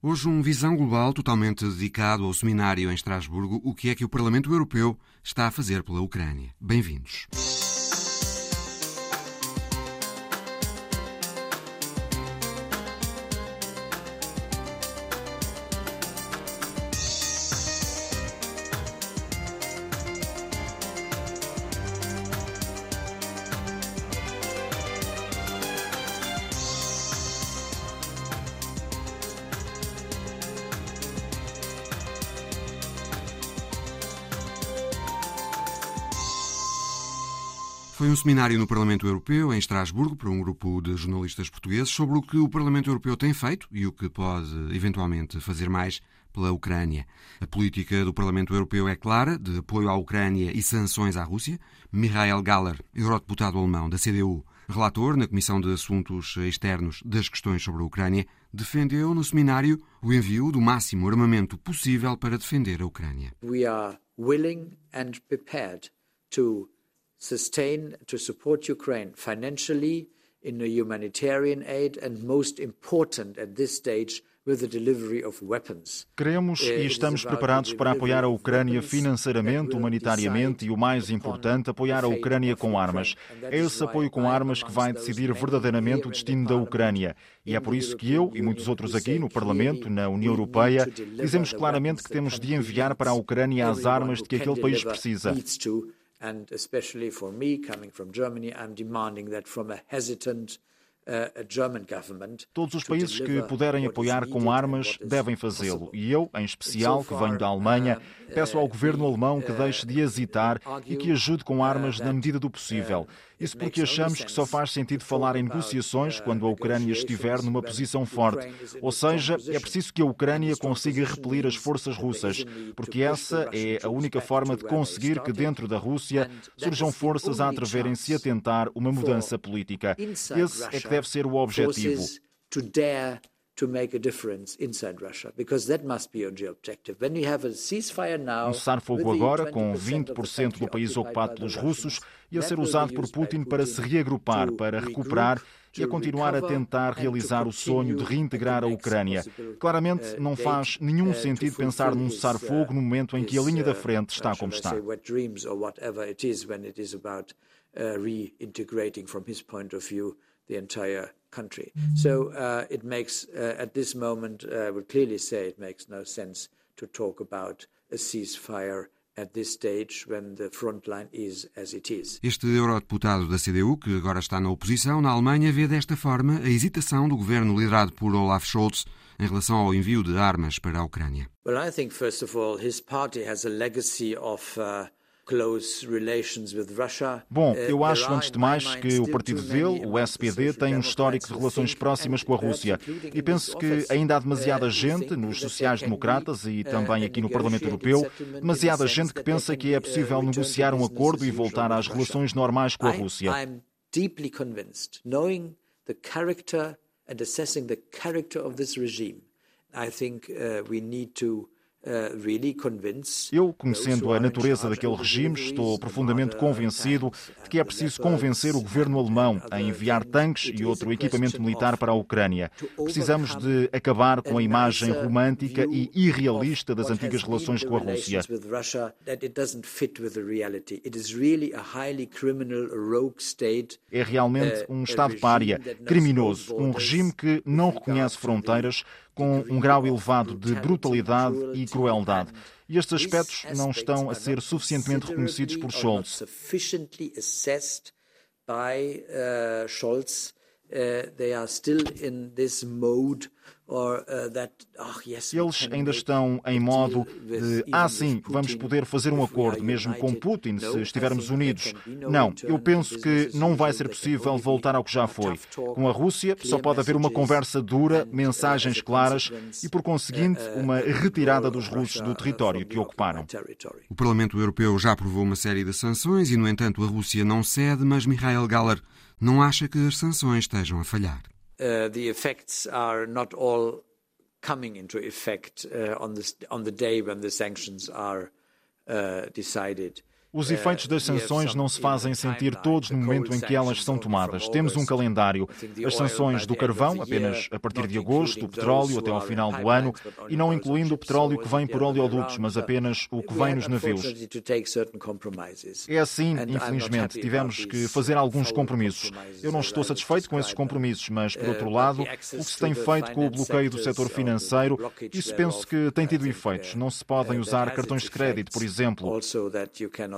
Hoje, um Visão Global totalmente dedicado ao seminário em Estrasburgo, o que é que o Parlamento Europeu está a fazer pela Ucrânia. Bem-vindos. Foi um seminário no Parlamento Europeu, em Estrasburgo, por um grupo de jornalistas portugueses, sobre o que o Parlamento Europeu tem feito e o que pode, eventualmente, fazer mais pela Ucrânia. A política do Parlamento Europeu é clara, de apoio à Ucrânia e sanções à Rússia. Michael Galler, eurodeputado alemão da CDU, relator na Comissão de Assuntos Externos das questões sobre a Ucrânia, defendeu no seminário o envio do máximo armamento possível para defender a Ucrânia. We are willing and prepared to sustain, to support Ukraine financially, in a humanitarian aid, and most important at this stage, with the delivery of weapons. Queremos e estamos preparados para apoiar a Ucrânia financeiramente, humanitariamente e, o mais importante, apoiar a Ucrânia com armas. É esse apoio com armas que vai decidir verdadeiramente o destino da Ucrânia. E é por isso que eu e muitos outros aqui no Parlamento, na União Europeia, dizemos claramente que temos de enviar para a Ucrânia as armas de que aquele país precisa. And especially for me coming from Germany, I'm demanding that from a hesitant Todos os países que puderem apoiar com armas devem fazê-lo. E eu, em especial, que venho da Alemanha, uh, peço ao governo alemão que uh, deixe de hesitar e que ajude com armas na medida do possível. Isso porque achamos que só faz sentido falar em negociações uh, quando a Ucrânia estiver numa posição forte. Ou seja, é preciso que a Ucrânia consiga repelir as forças russas, porque essa é a única forma de conseguir que dentro da Rússia surjam forças a atreverem-se a tentar uma mudança política. Esse é que deve ser o objetivo. To make a difference inside Russia, because that must be your objective. When you have a ceasefire now, um cessar-fogo agora, com 20% do país ocupado pelos russos, e a ser usado por Putin para se reagrupar, para recuperar e a continuar a tentar realizar o sonho de reintegrar a Ucrânia. Claramente uh, não faz nenhum uh, sentido pensar num cessar-fogo no momento em que a linha da uh, frente está como está. the entire country. So uh, it makes, uh, at this moment, uh, I would clearly say it makes no sense to talk about a ceasefire at this stage when the front line is as it is. Este eurodeputado da CDU, que agora está na oposição na Alemanha, vê desta forma a hesitação do governo liderado por Olaf Scholz em relação ao envio de armas para a Ucrânia. Well, I think first of all his party has a legacy of uh, Bom, uh, eu acho antes de mais que o partido dele, o SPD, tem um histórico de relações próximas com a Rússia. E penso que ainda há demasiada uh, gente nos sociais-democratas e uh, também aqui no Parlamento Europeu, demasiada gente que pensa que é possível negociar um acordo e voltar às relações normais com a Rússia. deeply convinced, knowing the character and assessing the character of this regime, I think uh, we need to Eu, conhecendo a natureza daquele regime, estou profundamente convencido de que é preciso convencer o governo alemão a enviar tanques e outro equipamento militar para a Ucrânia. Precisamos de acabar com a imagem romântica e irrealista das antigas relações com a Rússia. É realmente um Estado pária, criminoso, um regime que não reconhece fronteiras com um grau elevado de brutalidade e crueldade. E estes aspectos não estão a ser suficientemente reconhecidos por Scholz. Uh, they are still in this mode Uh, Eles ainda estão em modo de, ah, sim, vamos poder fazer um acordo mesmo com Putin se estivermos unidos. Não, eu penso que não vai ser possível voltar ao que já foi. Com a Rússia só pode haver uma conversa dura, uh, mensagens claras e, por conseguinte, uma retirada dos russos do território que ocuparam. O Parlamento Europeu já aprovou uma série de sanções e, no entanto, a Rússia não cede, mas Mikhail Galler não acha que as sanções estejam a falhar. uh, the effects are not all coming into effect uh, on, on the day when the sanctions are uh, decided. Os efeitos das sanções não se fazem sentir todos no momento em que elas são tomadas. Temos um calendário. As sanções do carvão, apenas a partir de agosto, o petróleo até ao final do ano, e não incluindo o petróleo que vem por oleodutos, mas apenas o que vem nos navios. É assim, infelizmente, tivemos que fazer alguns compromissos. Eu não estou satisfeito com esses compromissos, mas, por outro lado, o que se tem feito com o bloqueio do setor financeiro, isso penso que tem tido efeitos. Não se podem usar cartões de crédito, por exemplo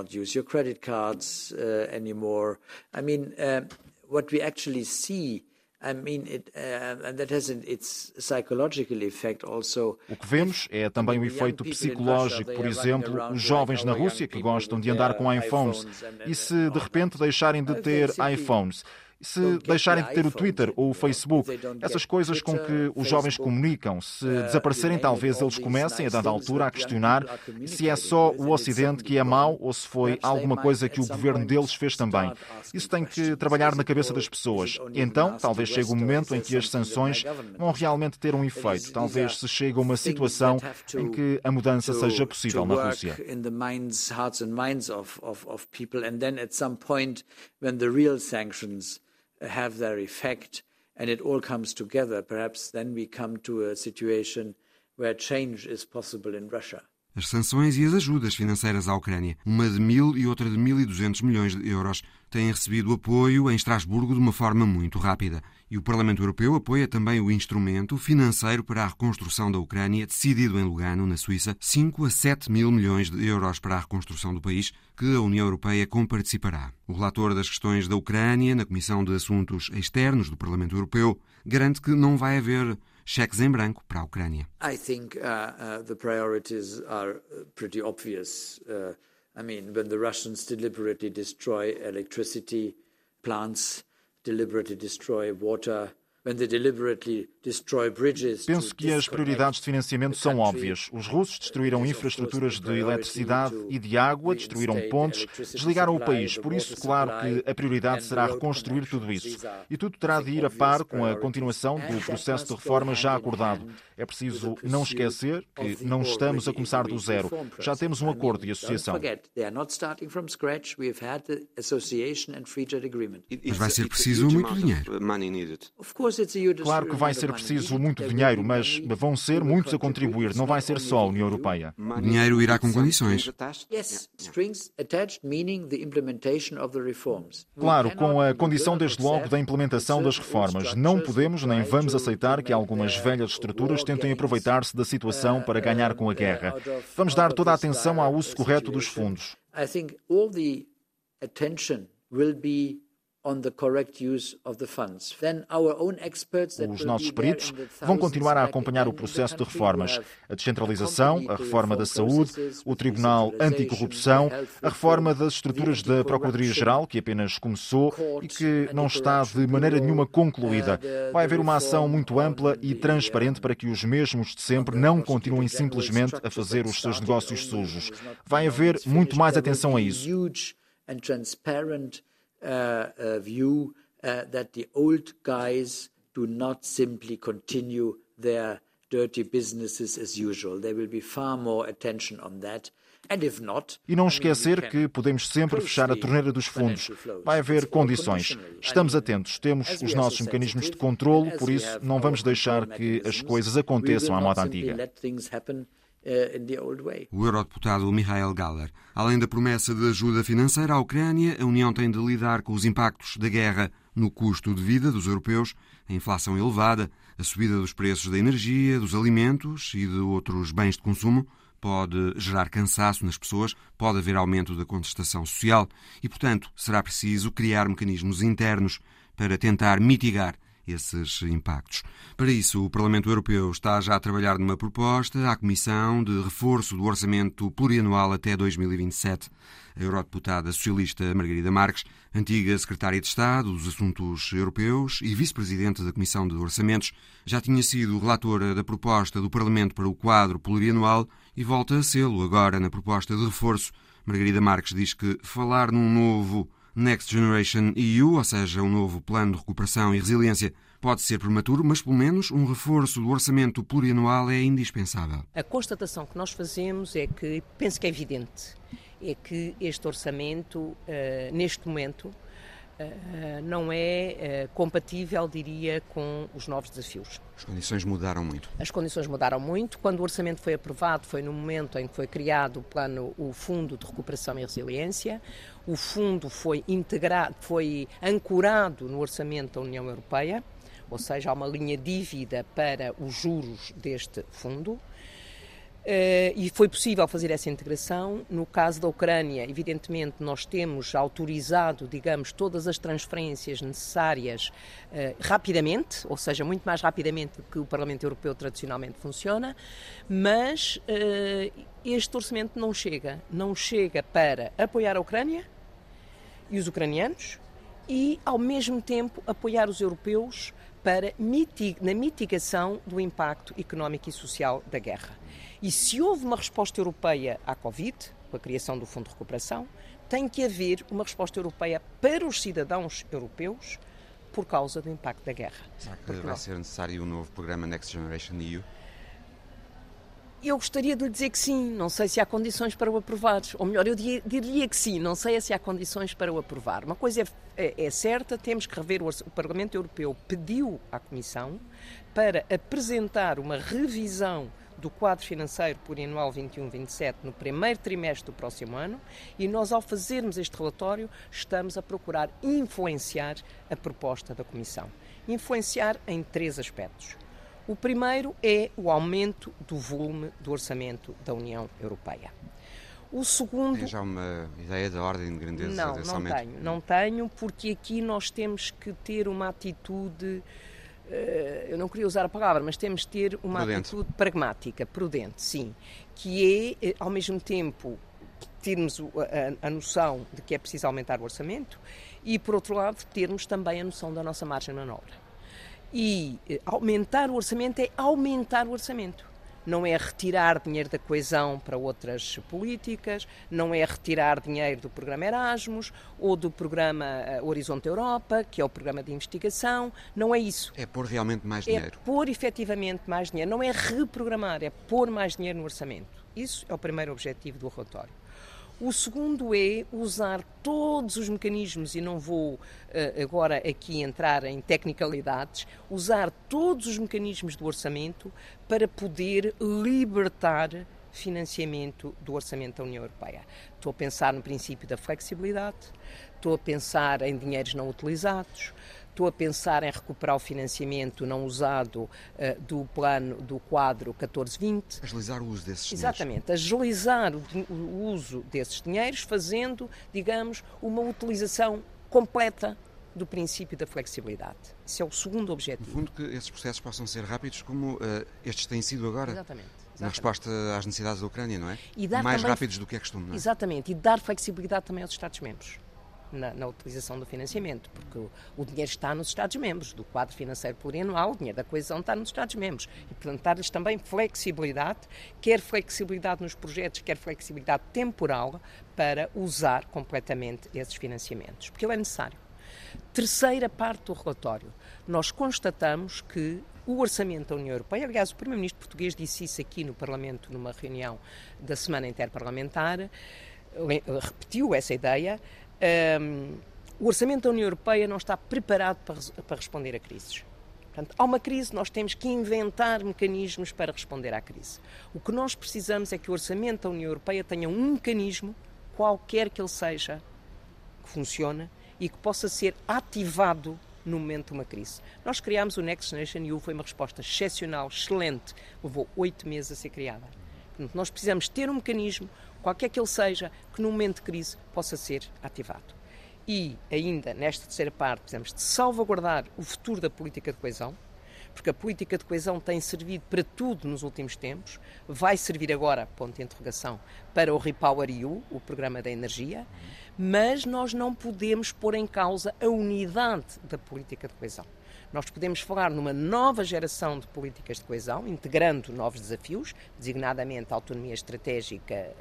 cannot use your credit cards uh, anymore. I mean, uh, what we actually see I mean, it, uh, and that has its psychological effect also. O que vemos é também o efeito psicológico, por exemplo, os jovens na Rússia que gostam de andar com iPhones e se de repente deixarem de ter iPhones se deixarem de ter o Twitter ou o Facebook, essas coisas com que os jovens comunicam, se uh, desaparecerem, talvez eles comecem, a dada altura, a questionar se é só o Ocidente que é mau ou se foi alguma coisa que o governo deles fez também. Isso tem que trabalhar na cabeça das pessoas. Então, talvez chegue o momento em que as sanções vão realmente ter um efeito. Talvez se chegue a uma situação em que a mudança seja possível na Rússia. Have their effect and it all comes together, perhaps then we come to a situation where change is possible in Russia. As sanções e as ajudas financeiras à Ucrânia, uma de mil e outra de mil e duzentos milhões de euros, têm recebido apoio em Estrasburgo de uma forma muito rápida. E o Parlamento Europeu apoia também o instrumento financeiro para a reconstrução da Ucrânia, decidido em Lugano, na Suíça, 5 a 7 mil milhões de euros para a reconstrução do país, que a União Europeia comparticipará. O relator das questões da Ucrânia, na Comissão de Assuntos Externos do Parlamento Europeu, garante que não vai haver cheques em branco para a Ucrânia. I think uh, uh, the priorities are uh, pretty obvious. Uh, I mean, when the Russians deliberately destroy electricity plants, deliberately destroy water Penso que as prioridades de financiamento são óbvias. Os russos destruíram infraestruturas de eletricidade e de água, destruíram pontes, desligaram o país. Por isso, claro que a prioridade será reconstruir tudo isso. E tudo terá de ir a par com a continuação do processo de reforma já acordado. É preciso não esquecer que não estamos a começar do zero. Já temos um acordo de associação. Mas vai ser preciso muito dinheiro. Claro que vai ser preciso muito dinheiro, mas vão ser muitos a contribuir, não vai ser só a União Europeia. O dinheiro irá com condições. Claro, com a condição desde logo da implementação das reformas. Não podemos nem vamos aceitar que algumas velhas estruturas tentem aproveitar-se da situação para ganhar com a guerra. Vamos dar toda a atenção ao uso correto dos fundos. I think all the attention will be os nossos peritos vão continuar a acompanhar o processo de reformas, a descentralização, a reforma da saúde, o Tribunal Anticorrupção, a reforma das estruturas da Procuradoria-Geral, que apenas começou e que não está de maneira nenhuma concluída. Vai haver uma ação muito ampla e transparente para que os mesmos de sempre não continuem simplesmente a fazer os seus negócios sujos. Vai haver muito mais atenção a isso. Uh, uh, view uh, that the old guys do not simply continue their dirty businesses as usual. There will be far more attention on that. E não esquecer que podemos sempre fechar a torneira dos fundos. Vai haver condições. Estamos atentos, temos os nossos mecanismos de controlo, por isso não vamos deixar que as coisas aconteçam à moda antiga. Uh, o eurodeputado Michael Galler. Além da promessa de ajuda financeira à Ucrânia, a União tem de lidar com os impactos da guerra no custo de vida dos europeus, a inflação elevada, a subida dos preços da energia, dos alimentos e de outros bens de consumo pode gerar cansaço nas pessoas, pode haver aumento da contestação social e, portanto, será preciso criar mecanismos internos para tentar mitigar esses impactos. Para isso, o Parlamento Europeu está já a trabalhar numa proposta à Comissão de reforço do orçamento plurianual até 2027. A eurodeputada socialista Margarida Marques, antiga secretária de Estado dos Assuntos Europeus e vice-presidente da Comissão de Orçamentos, já tinha sido relatora da proposta do Parlamento para o quadro plurianual e volta a sê-lo agora na proposta de reforço. Margarida Marques diz que falar num novo Next Generation EU, ou seja, um novo plano de recuperação e resiliência, pode ser prematuro, mas pelo menos um reforço do orçamento plurianual é indispensável. A constatação que nós fazemos é que, penso que é evidente, é que este orçamento, eh, neste momento, eh, não é eh, compatível, diria, com os novos desafios. As condições mudaram muito. As condições mudaram muito. Quando o orçamento foi aprovado, foi no momento em que foi criado o plano, o Fundo de Recuperação e Resiliência. O fundo foi integrado, foi ancorado no orçamento da União Europeia, ou seja, há uma linha dívida para os juros deste fundo. Uh, e foi possível fazer essa integração. No caso da Ucrânia, evidentemente, nós temos autorizado, digamos, todas as transferências necessárias uh, rapidamente, ou seja, muito mais rapidamente do que o Parlamento Europeu tradicionalmente funciona, mas uh, este orçamento não chega. Não chega para apoiar a Ucrânia e os ucranianos e, ao mesmo tempo, apoiar os europeus para mitig na mitigação do impacto económico e social da guerra. E se houve uma resposta europeia à Covid, com a criação do Fundo de Recuperação, tem que haver uma resposta europeia para os cidadãos europeus por causa do impacto da guerra. Será que vai ser necessário um novo programa Next Generation EU? Eu gostaria de lhe dizer que sim, não sei se há condições para o aprovar. Ou melhor, eu diria que sim, não sei se há condições para o aprovar. Uma coisa é, é, é certa, temos que rever, o, o Parlamento Europeu pediu à Comissão para apresentar uma revisão do quadro financeiro plurianual 21-27 no primeiro trimestre do próximo ano e nós, ao fazermos este relatório, estamos a procurar influenciar a proposta da Comissão. Influenciar em três aspectos. O primeiro é o aumento do volume do orçamento da União Europeia. O segundo. Tem já uma ideia da ordem de grandeza não, desse não aumento? Não tenho, não tenho, porque aqui nós temos que ter uma atitude eu não queria usar a palavra, mas temos de ter uma prudente. atitude pragmática, prudente, sim, que é, eh, ao mesmo tempo, termos a, a, a, noção de que é preciso aumentar o orçamento e, por outro lado, termos também a noção da nossa margem de manobra. E eh, aumentar o orçamento é aumentar o orçamento não é retirar dinheiro da coesão para outras políticas, não é retirar dinheiro do programa Erasmus ou do programa eh, Horizonte Europa, que é o programa de investigação, não é isso. É pôr realmente mais é dinheiro. É pôr efetivamente mais dinheiro, não é reprogramar, é pôr mais dinheiro no orçamento. Isso é o primeiro objetivo do relatório. O segundo é usar todos os mecanismos, e não vou uh, agora aqui entrar em tecnicalidades, usar todos os mecanismos do orçamento para poder libertar financiamento do orçamento da União Europeia. Estou a pensar no princípio da flexibilidade, estou a pensar em dinheiros não utilizados, Estou a pensar em recuperar o financiamento não usado uh, do plano do quadro 1420. Agilizar o uso desses dinheiros. Exatamente, agilizar o, o uso desses dinheiros, fazendo, digamos, uma utilização completa do princípio da flexibilidade. Esse é o segundo objetivo. No fundo, que esses processos possam ser rápidos, como uh, estes têm sido agora. Exatamente. Exatamente. Na resposta às necessidades da Ucrânia, não é? Mais também, rápidos do que é costume, não é? Exatamente. E dar flexibilidade também aos Estados-membros na, na, utilização do financiamento, porque o, o, dinheiro está nos Estados-membros, do quadro financeiro plurianual, o dinheiro da coesão está nos Estados-membros. E, portanto, dar-lhes também flexibilidade, quer flexibilidade nos projetos, quer flexibilidade temporal, para usar completamente esses financiamentos, porque ele é necessário. Terceira parte do relatório. Nós constatamos que o orçamento da União Europeia, aliás, o Primeiro-Ministro português disse isso aqui no Parlamento, numa reunião da Semana Interparlamentar, repetiu essa ideia, um, o orçamento da União Europeia não está preparado para, para responder a crises. Portanto, há uma crise, nós temos que inventar mecanismos para responder à crise. O que nós precisamos é que o orçamento da União Europeia tenha um mecanismo, qualquer que ele seja, que funcione e que possa ser ativado no momento de uma crise. Nós criámos o Next Generation EU, foi uma resposta excepcional, excelente, levou oito meses a ser criada. Portanto, nós precisamos ter um mecanismo, qualquer que ele seja, que no momento de crise possa ser ativado. E ainda nesta terceira parte precisamos de salvaguardar o futuro da política de coesão, porque a política de coesão tem servido para tudo nos últimos tempos, vai servir agora, ponto de interrogação, para o Repower EU, o programa da energia, mas nós não podemos pôr em causa a unidade da política de coesão. Nós podemos falar numa nova geração de políticas de coesão, integrando novos desafios, designadamente autonomia estratégica,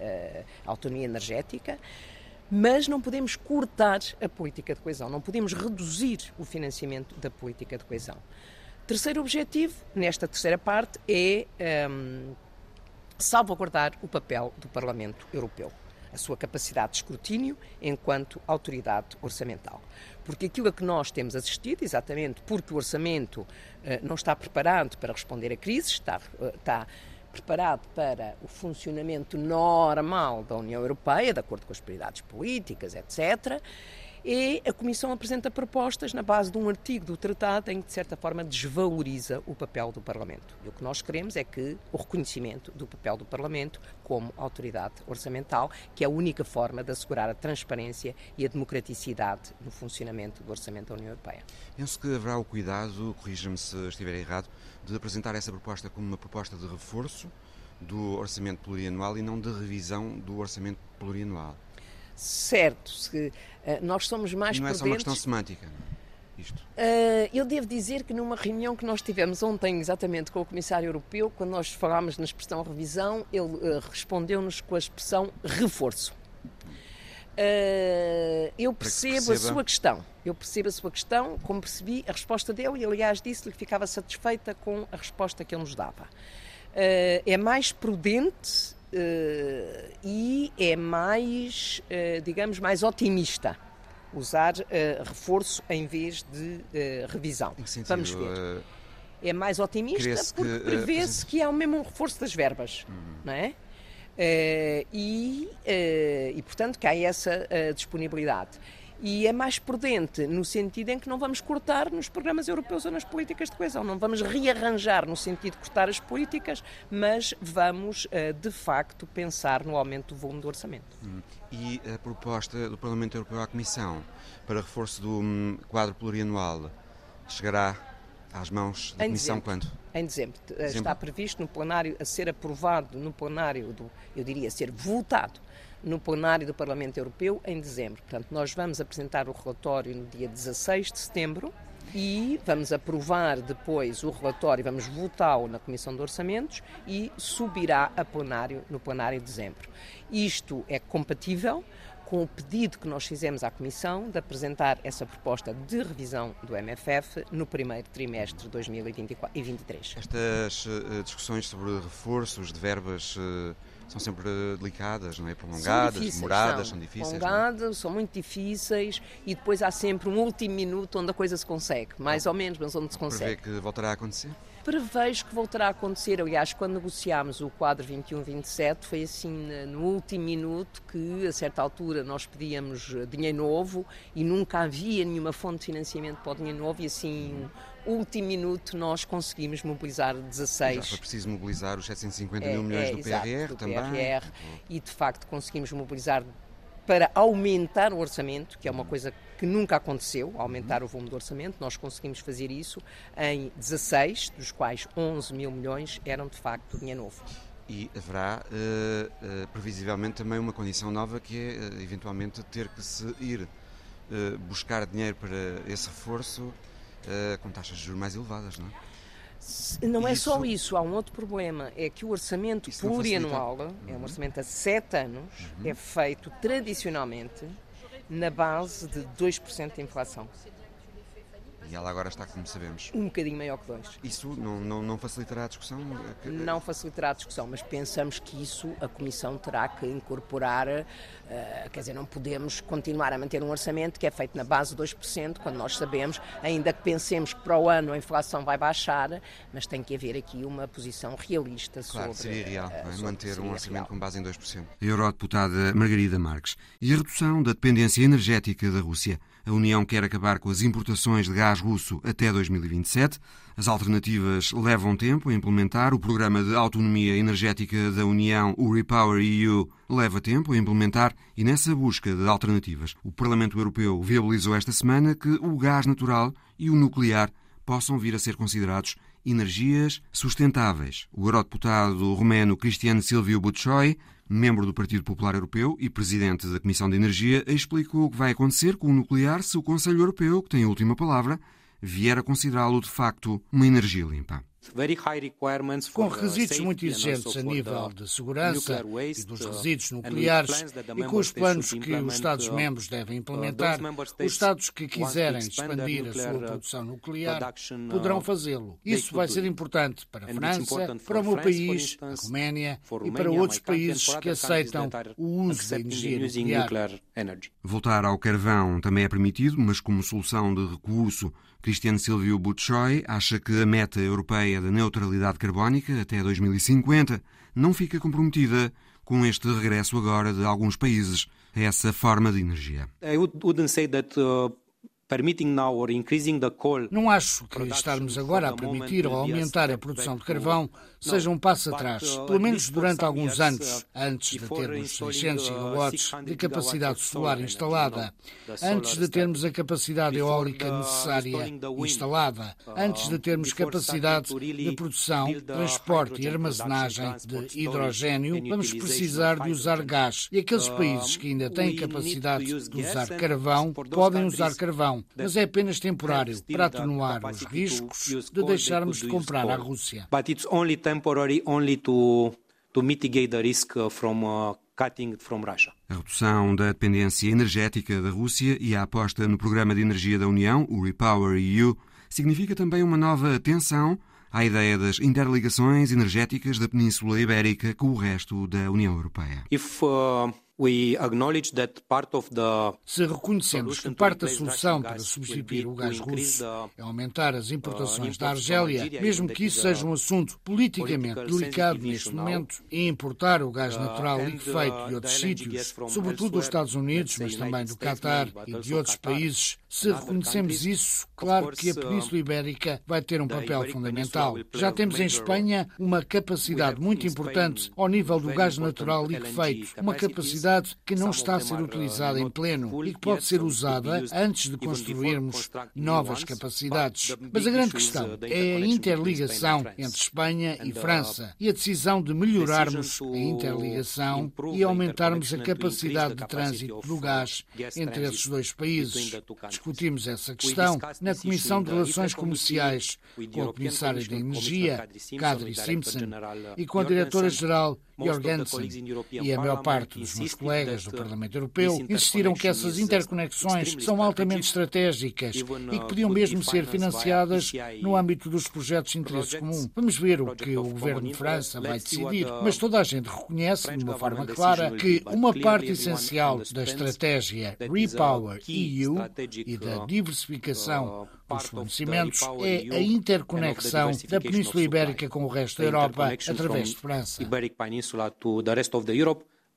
a autonomia energética, Mas não podemos cortar a política de coesão, não podemos reduzir o financiamento da política de coesão. Terceiro objetivo, nesta terceira parte, é um, salvaguardar o papel do Parlamento Europeu, a sua capacidade de escrutínio enquanto autoridade orçamental. Porque aquilo a que nós temos assistido, exatamente porque o orçamento uh, não está preparado para responder a crises, está, uh, está preparado para o funcionamento normal da União Europeia, de acordo com as prioridades políticas, etc., e a Comissão apresenta propostas na base de um artigo do Tratado em que, de certa forma, desvaloriza o papel do Parlamento. E o que nós queremos é que o reconhecimento do papel do Parlamento como autoridade orçamental, que é a única forma de assegurar a transparência e a democraticidade no funcionamento do orçamento da União Europeia. Penso que haverá o cuidado, corrija-me se estiver errado, de apresentar essa proposta como uma proposta de reforço do orçamento plurianual e não de revisão do orçamento plurianual. Certo, se, nós somos mais Não é prudentes... só uma questão semântica, isto. Uh, eu devo dizer que numa reunião que nós tivemos ontem exatamente com o Comissário Europeu, quando nós falámos na expressão revisão, ele uh, respondeu-nos com a expressão reforço. Uh, eu percebo a sua questão. Eu percebo a sua questão, como percebi a resposta dele, e aliás disse-lhe que ficava satisfeita com a resposta que ele nos dava. É mais prudente uh, e é mais, digamos, mais otimista usar reforço em vez de revisão. Vamos ver. É mais otimista porque prevê-se que é o mesmo reforço das verbas, uhum. não é? Uh, e, uh, e, portanto, que há essa uh, disponibilidade. E é mais prudente no sentido em que não vamos cortar nos programas europeus ou nas políticas de coesão, não vamos rearranjar no sentido de cortar as políticas, mas vamos, de facto, pensar no aumento do volume do orçamento. Hum. E a proposta do Parlamento Europeu à Comissão para reforço do um, quadro plurianual chegará às mãos da em Comissão dezembro. quando? Em dezembro. dezembro. Está previsto no plenário a ser aprovado no plenário do, eu diria, ser votado no plenário do Parlamento Europeu em dezembro. Portanto, nós vamos apresentar o relatório no dia 16 de setembro e vamos aprovar depois o relatório, vamos votá-lo na Comissão de Orçamentos e subirá a plenário no plenário de dezembro. Isto é compatível com o pedido que nós fizemos à Comissão de apresentar essa proposta de revisão do MFF no primeiro trimestre de 2023. Estas uh, discussões sobre reforços de verbas uh, são sempre delicadas, não é? Prolongadas, são demoradas, são, são difíceis. É? Prolongadas, são muito difíceis e depois há sempre um último minuto onde a coisa se consegue, mais ou menos, mas onde se consegue. Prevê que voltará a acontecer? prevejo que voltará a acontecer. Aliás, quando negociámos o quadro 21-27, foi assim no último minuto que, a certa altura, nós pedíamos dinheiro novo e nunca havia nenhuma fonte de financiamento para o dinheiro novo, e assim, último minuto, nós conseguimos mobilizar 16. Já foi preciso mobilizar os 750 é, mil milhões é, do exato, PRR do também. PRR, e de facto conseguimos mobilizar para aumentar o orçamento, que é uma coisa que nunca aconteceu, aumentar o volume do orçamento. Nós conseguimos fazer isso em 16, dos quais 11 mil milhões eram de facto dinheiro novo. E haverá, uh, uh, previsivelmente, também uma condição nova que é, uh, eventualmente, ter que se ir buscar dinheiro para esse reforço com taxas de juros mais elevadas, não é? Não é só isso, há um outro problema, é que o orçamento plurianual, uhum. é um uhum. orçamento a sete anos, uhum. é feito tradicionalmente na base de 2% de inflação. E ela agora está, como sabemos. Um bocadinho maior que dois. Isso não, não, não facilitará a discussão? Não facilitará a discussão, mas pensamos que isso a Comissão terá que incorporar. Uh, quer dizer, não podemos continuar a manter um orçamento que é feito na base de 2%, quando nós sabemos, ainda que pensemos que para o ano a inflação vai baixar, mas tem que haver aqui uma posição realista claro, sobre. Seria real, uh, sobre, manter um orçamento real. com base em 2%. A eurodeputada Margarida Marques. E a redução da dependência energética da Rússia. A União quer acabar com as importações de gás russo até 2027. As alternativas levam tempo a implementar. O programa de autonomia energética da União, o Repower EU, leva tempo a implementar e nessa busca de alternativas, o Parlamento Europeu viabilizou esta semana que o gás natural e o nuclear possam vir a ser considerados energias sustentáveis. O eurodeputado romeno Cristiano Silvio Bucoi membro do Partido Popular Europeu e presidente da Comissão de Energia, explicou o que vai acontecer com o nuclear se o Conselho Europeu, que tem a última palavra, vier a considerá-lo de facto uma energia limpa. Com requisitos muito exigentes a nível de segurança e dos resíduos nucleares e com os planos que os Estados-membros devem implementar, os Estados que quiserem expandir a sua produção nuclear poderão fazê-lo. Isso vai ser importante para a França, para o meu país, a Roménia e para outros países que aceitam o uso da energia nuclear. Voltar ao carvão também é permitido, mas como solução de recurso Cristiano Silvio Butchoy acha que a meta europeia da neutralidade carbónica até 2050 não fica comprometida com este regresso agora de alguns países a essa forma de energia. I wouldn't say that uh, não acho que estarmos agora a permitir ou aumentar a produção de carvão seja um passo atrás, uh, pelo menos durante alguns anos, antes de termos 600 gigawatts de capacidade solar instalada, antes de termos a capacidade eólica necessária instalada, antes de termos capacidade de produção, transporte e armazenagem de hidrogênio, vamos precisar de usar gás. E aqueles países que ainda têm capacidade de usar carvão podem usar carvão, mas é apenas temporário para atenuar os riscos de deixarmos de comprar à Rússia temporary only to, to mitigate the risk uh, from uh, cutting from Russia. A redução da dependência energética da Rússia e a aposta no programa de energia da União, o Repower EU, significa também uma nova atenção à ideia das interligações energéticas da Península Ibérica com o resto da União Europeia. If, uh... Se reconhecemos que parte da solução para substituir o gás russo é aumentar as importações da Argélia, mesmo que isso seja um assunto politicamente delicado neste momento, e importar o gás natural liquefeito de outros sítios, sobretudo dos Estados Unidos, mas também do Qatar e de outros países, se reconhecemos isso, claro que a Península Ibérica vai ter um papel fundamental. Já temos em Espanha uma capacidade muito importante ao nível do gás natural liquefeito, uma capacidade capacidade que não está a ser utilizada em pleno e que pode ser usada antes de construirmos novas capacidades. Mas a grande questão é a interligação entre Espanha e França e a decisão de melhorarmos a interligação e aumentarmos a capacidade de trânsito do gás entre esses dois países. Discutimos essa questão na Comissão de Relações Comerciais com a Comissária de Energia, Kadri Simpson, e com a Diretora-Geral Jorgensen e a maior parte dos meus colegas do Parlamento Europeu insistiram que essas interconexões são altamente estratégicas e que podiam mesmo ser financiadas no âmbito dos projetos de interesse comum. Vamos ver o que o governo de França vai decidir, mas toda a gente reconhece de uma forma clara que uma parte essencial da estratégia Repower EU e da diversificação dos fornecimentos é a interconexão da Península Ibérica com o resto da Europa através de França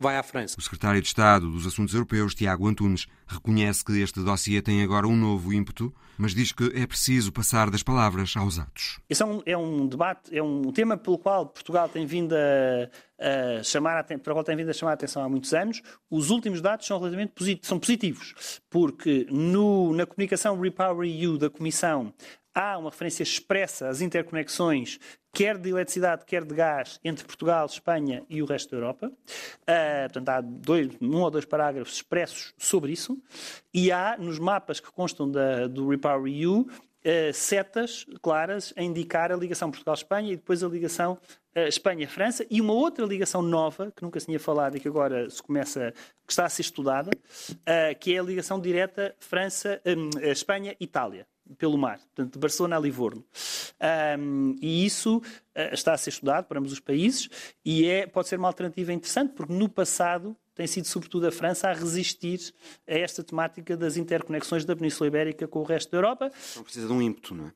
vai à França. O secretário de Estado dos Assuntos Europeus, Tiago Antunes, reconhece que este dossiê tem agora um novo ímpeto, mas diz que é preciso passar das palavras aos atos. Esse é um, é um debate, é um tema pelo qual Portugal tem vindo a, a chamar a, para o qual tem vindo a chamar a atenção há muitos anos. Os últimos dados são relativamente positivos, são positivos, porque no, na comunicação Repower EU da Comissão há uma referência expressa às interconexões, quer de eletricidade, quer de gás, entre Portugal, Espanha e o resto da Europa. Uh, portanto, há dois, um ou dois parágrafos expressos sobre isso. E há, nos mapas que constam da, do Repower EU, uh, setas claras a indicar a ligação Portugal-Espanha e depois a ligação uh, Espanha-França e uma outra ligação nova, que nunca se tinha falado e que agora se começa, que está a ser estudada, que é a ligação direta França-Espanha-Itália pelo mar, portanto, de Barcelona a Livorno. Um, e isso uh, está a ser estudado para ambos os países e é, pode ser uma alternativa interessante, porque no passado tem sido sobretudo a França a resistir a esta temática das interconexões da Península Ibérica com o resto da Europa. Não precisa de um ímpeto, não é?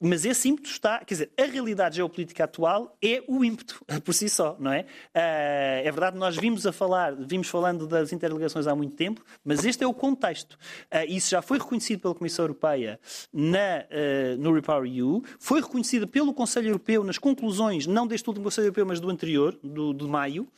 Mas esse ímpeto está, quer dizer, a realidade geopolítica atual é o ímpeto por si só, não é? Uh, é verdade, nós vimos a falar, vimos falando das interligações há muito tempo, mas este é o contexto. Uh, isso já foi reconhecido pela Comissão Europeia na, uh, no Repower EU, foi reconhecido pelo Conselho Europeu nas conclusões, não deste último Conselho Europeu, mas do anterior, do, de maio.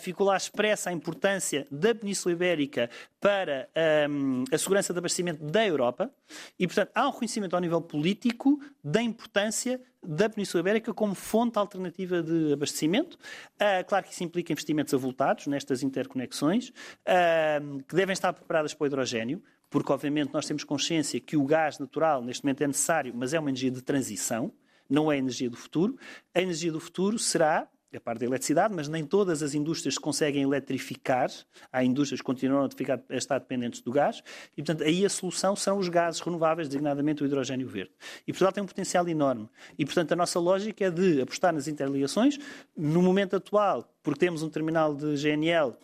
ficou lá expressa a importância da Península Ibérica para um, a segurança de abastecimento da Europa e, portanto, há um reconhecimento ao nível político da importância da Península Ibérica como fonte alternativa de abastecimento. Uh, claro que isso implica investimentos avultados nestas interconexões, uh, que devem estar preparadas para o hidrogênio, porque obviamente nós temos consciência que o gás natural neste momento é necessário, mas é uma energia de transição. não é a energia do futuro. A energia do futuro será a parte da eletricidade, mas nem todas as indústrias conseguem eletrificar. Há indústrias que continuam a, ficar, a estar dependentes do gás e, portanto, aí a solução são os gases renováveis, designadamente o hidrogênio verde. E Portugal tem um potencial enorme. E, portanto, a nossa lógica é de apostar nas interligações. No momento atual, porque temos um terminal de GNL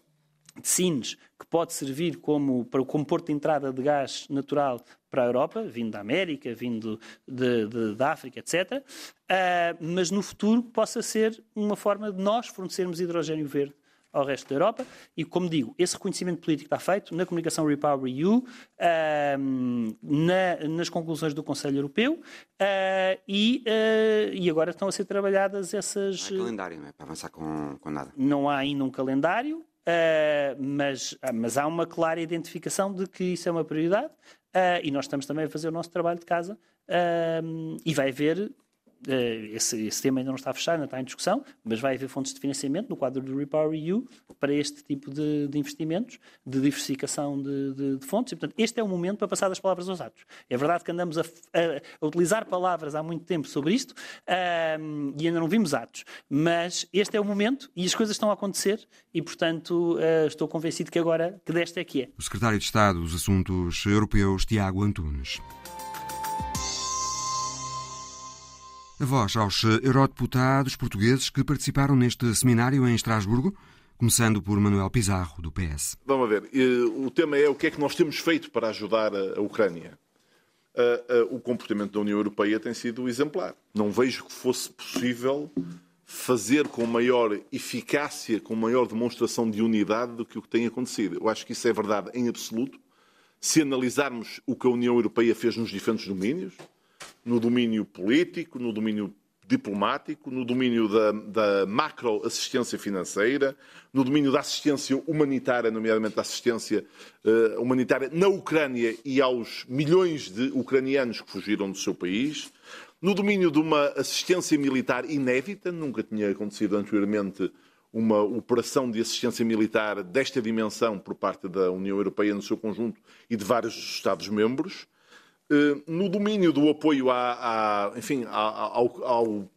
de Sines, que pode servir como, como porto de entrada de gás natural para a Europa, vindo da América, vindo de, de, da África, etc. Uh, ah, mas no futuro possa ser uma forma de nós fornecermos hidrogênio verde ao resto da Europa. E, como digo, esse reconhecimento político está feito na comunicação Repower EU, uh, na, nas conclusões do Conselho Europeu uh, e, uh, e, agora estão a ser trabalhadas essas. Não há calendário, não é? Para avançar com, com nada. Não há ainda um calendário. Uh, mas, uh, mas há uma clara identificação de que isso é uma prioridade uh, e nós estamos também a fazer o nosso trabalho de casa e vai haver esse, esse, tema ainda não está fechado, ainda está em discussão, mas vai haver fontes de financiamento no quadro do Repower EU para este tipo de, de investimentos, de diversificação de, de, de, fontes. E, portanto, este é o momento para passar das palavras aos atos. É verdade que andamos a, a, a utilizar palavras há muito tempo sobre isto um, e ainda não vimos atos, mas este é o momento e as coisas estão a acontecer e, portanto, uh, estou convencido que agora que desta é que é. O Secretário de Estado dos Assuntos Europeus, Tiago Antunes. A voz aos eurodeputados portugueses que participaram neste seminário em Estrasburgo, começando por Manuel Pizarro, do PS. Vamos ver. O tema é o que é que nós temos feito para ajudar a Ucrânia. O comportamento da União Europeia tem sido exemplar. Não vejo que fosse possível fazer com maior eficácia, com maior demonstração de unidade do que o que tem acontecido. Eu acho que isso é verdade em absoluto. Se analisarmos o que a União Europeia fez nos diferentes domínios, no domínio político, no domínio diplomático, no domínio da, da macroassistência financeira, no domínio da assistência humanitária, nomeadamente da assistência uh, humanitária na Ucrânia e aos milhões de ucranianos que fugiram do seu país, no domínio de uma assistência militar inédita, nunca tinha acontecido anteriormente uma operação de assistência militar desta dimensão por parte da União Europeia no seu conjunto e de vários Estados-membros. Eh, no domínio do apoio à, à enfim, ao, ao,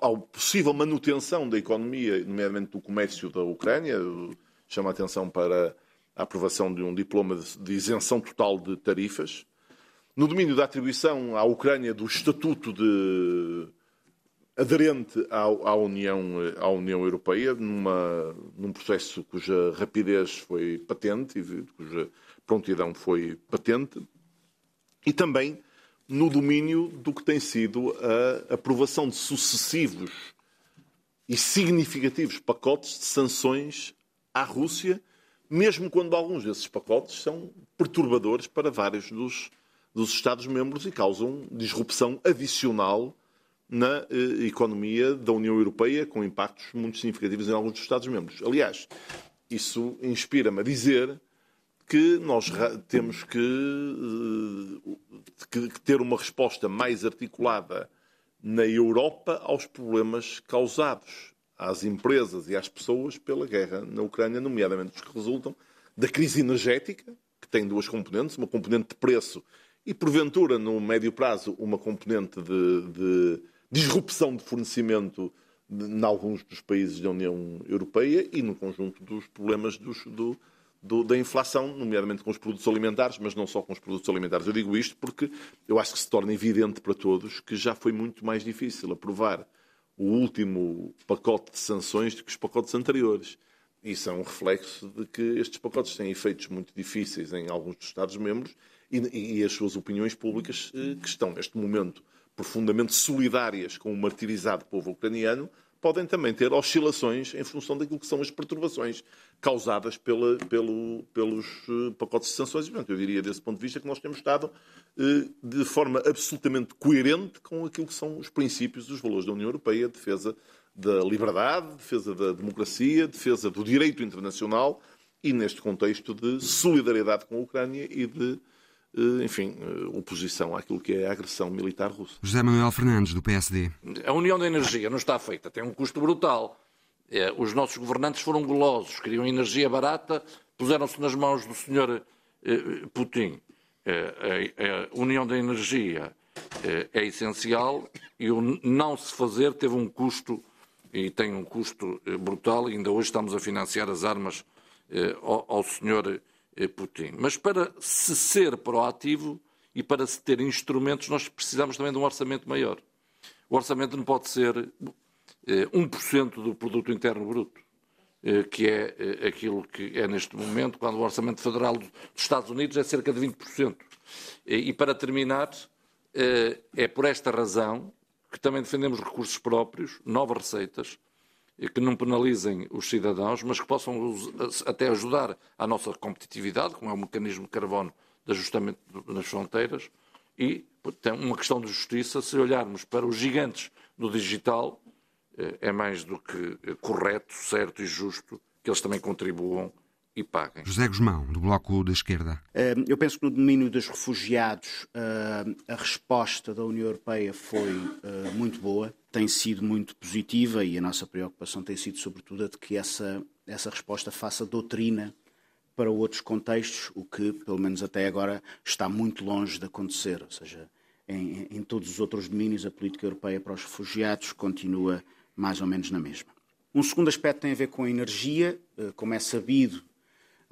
ao, possível manutenção da economia, nomeadamente do comércio da Ucrânia, chama a atenção para a aprovação de um diploma de isenção total de tarifas. No domínio da atribuição à Ucrânia do estatuto de aderente à, à, União, à União Europeia, numa, num processo cuja rapidez foi patente e cuja prontidão foi patente e também no domínio do que tem sido a aprovação de sucessivos e significativos pacotes de sanções à Rússia, mesmo quando alguns desses pacotes são perturbadores para vários dos, dos Estados-membros e causam disrupção adicional na eh, economia da União Europeia, com impactos muito significativos em alguns dos Estados-membros. Aliás, isso inspira-me a dizer que nós temos que, eh, que, que, ter uma resposta mais articulada na Europa aos problemas causados às empresas e às pessoas pela guerra na Ucrânia, nomeadamente os que resultam da crise energética, que tem duas componentes, uma componente de preço e, porventura, no médio prazo, uma componente de, de disrupção de fornecimento em alguns dos países da União Europeia e no conjunto dos problemas dos, do, do, da inflação, nomeadamente com os produtos alimentares, mas não só com os produtos alimentares. Eu digo isto porque eu acho que se torna evidente para todos que já foi muito mais difícil aprovar o último pacote de sanções do que os pacotes anteriores. Isso é um reflexo de que estes pacotes têm efeitos muito difíceis em alguns dos Estados-membros e, e, as suas opiniões públicas, eh, que estão neste momento profundamente solidárias com o martirizado povo ucraniano, podem também ter oscilações em função daquilo que são as perturbações causadas pela, pelo, pelos eh, pacotes de sanções. eu diria, desse ponto de vista, que nós temos estado eh, de forma absolutamente coerente com aquilo que são os princípios, os valores da União Europeia, defesa da liberdade, defesa da democracia, defesa do direito internacional e, neste contexto, de solidariedade com a Ucrânia e de eh, enfim, oposição àquilo que é a agressão militar russa. José Manuel Fernandes, do PSD. A União da Energia não está feita, tem um custo brutal. É, os nossos governantes foram golosos, queriam energia barata, puseram-se nas mãos do senhor eh, Putin. A União da Energia é essencial e o não se fazer teve um custo e tem um custo brutal. E ainda hoje estamos a financiar as armas ao, ao senhor Putin. Mas para se ser proativo e para se ter instrumentos, nós precisamos também de um orçamento maior. O orçamento não pode ser 1% do produto interno bruto, que é aquilo que é neste momento, quando o orçamento federal dos Estados Unidos é cerca de 20%. E para terminar, é por esta razão que também defendemos recursos próprios, novas receitas, que não penalizem os cidadãos, mas que possam até ajudar à nossa competitividade, como é o mecanismo de carbono de ajustamento nas fronteiras, e tem uma questão de justiça, se olharmos para os gigantes do digital, é mais do que correto, certo e justo que eles também contribuam e paguem. José Guzmão, do Bloco da Esquerda. Eh, eu penso que no domínio dos refugiados eh, a resposta da União Europeia foi eh, muito boa, tem sido muito positiva e a nossa preocupação tem sido sobretudo a de que essa, essa resposta faça doutrina para outros contextos, o que, pelo menos até agora, está muito longe de acontecer. Ou seja, em, em todos os outros domínios, a política europeia para os refugiados continua mais ou menos na mesma. Um segundo aspecto tem a ver com a energia. Como é sabido,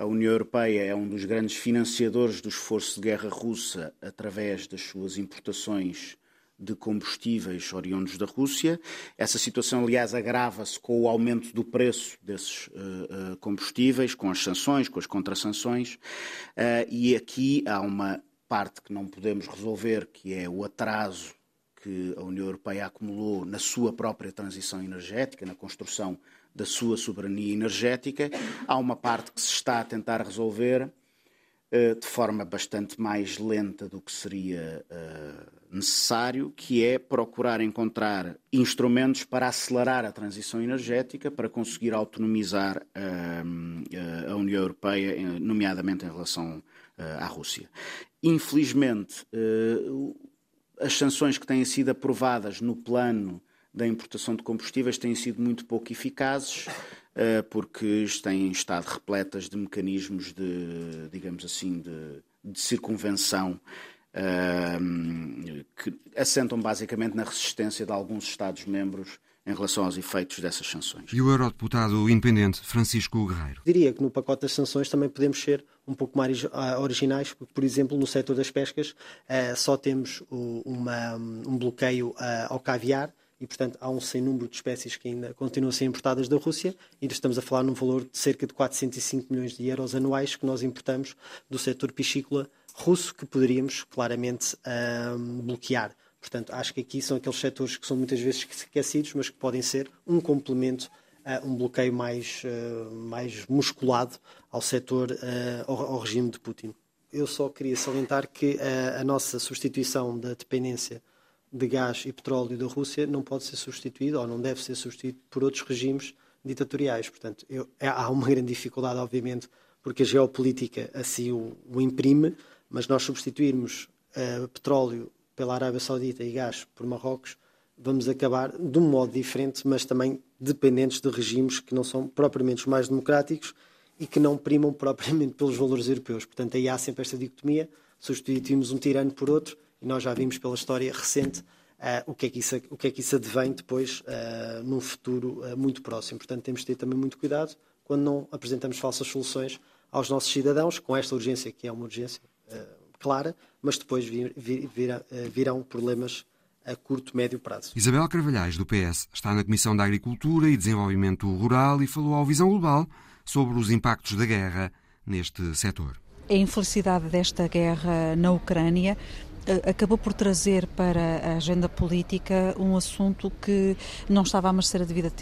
a União Europeia é um dos grandes financiadores do esforço de guerra russa através das suas importações de combustíveis oriundos da Rússia. Essa situação, aliás, agrava-se com o aumento do preço desses uh, combustíveis, com as sanções, com as contrasanções. Uh, e aqui há uma parte que não podemos resolver, que é o atraso que a União Europeia acumulou na sua própria transição energética, na construção da sua soberania energética. Há uma parte que se está a tentar resolver uh, de forma bastante mais lenta do que seria uh, necessário, que é procurar encontrar instrumentos para acelerar a transição energética, para conseguir autonomizar uh, a União Europeia, nomeadamente em relação à Rússia. Infelizmente, as sanções que têm sido aprovadas no plano da importação de combustíveis têm sido muito pouco eficazes, eh, porque têm estado repletas de mecanismos de, digamos assim, de, de circunvenção eh, que assentam basicamente na resistência de alguns Estados-membros em relação aos efeitos dessas sanções. E o eurodeputado independente Francisco Guerreiro? Diria que no pacote das sanções também podemos ser um pouco mais ah, originais, porque, por exemplo, no setor das pescas eh, só temos uma, um bloqueio ao caviar, e, portanto, há um sem número de espécies que ainda continuam a ser importadas da Rússia e estamos a falar num valor de cerca de 405 milhões de euros anuais que nós importamos do setor piscícola russo que poderíamos claramente um, bloquear. Portanto, acho que aqui são aqueles setores que são muitas vezes esquecidos, mas que podem ser um complemento a um bloqueio mais, uh, mais musculado ao setor, uh, ao, regime de Putin. Eu só queria salientar que uh, a nossa substituição da dependência de gás e petróleo da Rússia não pode ser substituído ou não deve ser substituído por outros regimes ditatoriais. Portanto, eu, é, há uma grande dificuldade, obviamente, porque a geopolítica assim o, o imprime, mas nós substituirmos uh, petróleo pela Arábia Saudita e gás por Marrocos, vamos acabar de um modo diferente, mas também dependentes de regimes que não são propriamente os mais democráticos e que não primam propriamente pelos valores europeus. Portanto, aí há sempre esta dicotomia, substituímos um tirano por outro e nós já vimos pela história recente uh, o, que é que isso, o que é que isso advém depois uh, num futuro uh, muito próximo. Portanto, temos de ter também muito cuidado quando não apresentamos falsas soluções aos nossos cidadãos, com esta urgência, que é uma urgência clara, mas depois vir, vir, vir, virão problemas a curto, médio prazo. Isabel Carvalhais, do PS, está na Comissão da Agricultura e Desenvolvimento Rural e falou ao Visão Global sobre os impactos da guerra neste setor. A infelicidade desta guerra na Ucrânia acabou por trazer para a agenda política um assunto que não estava a merecer a devida,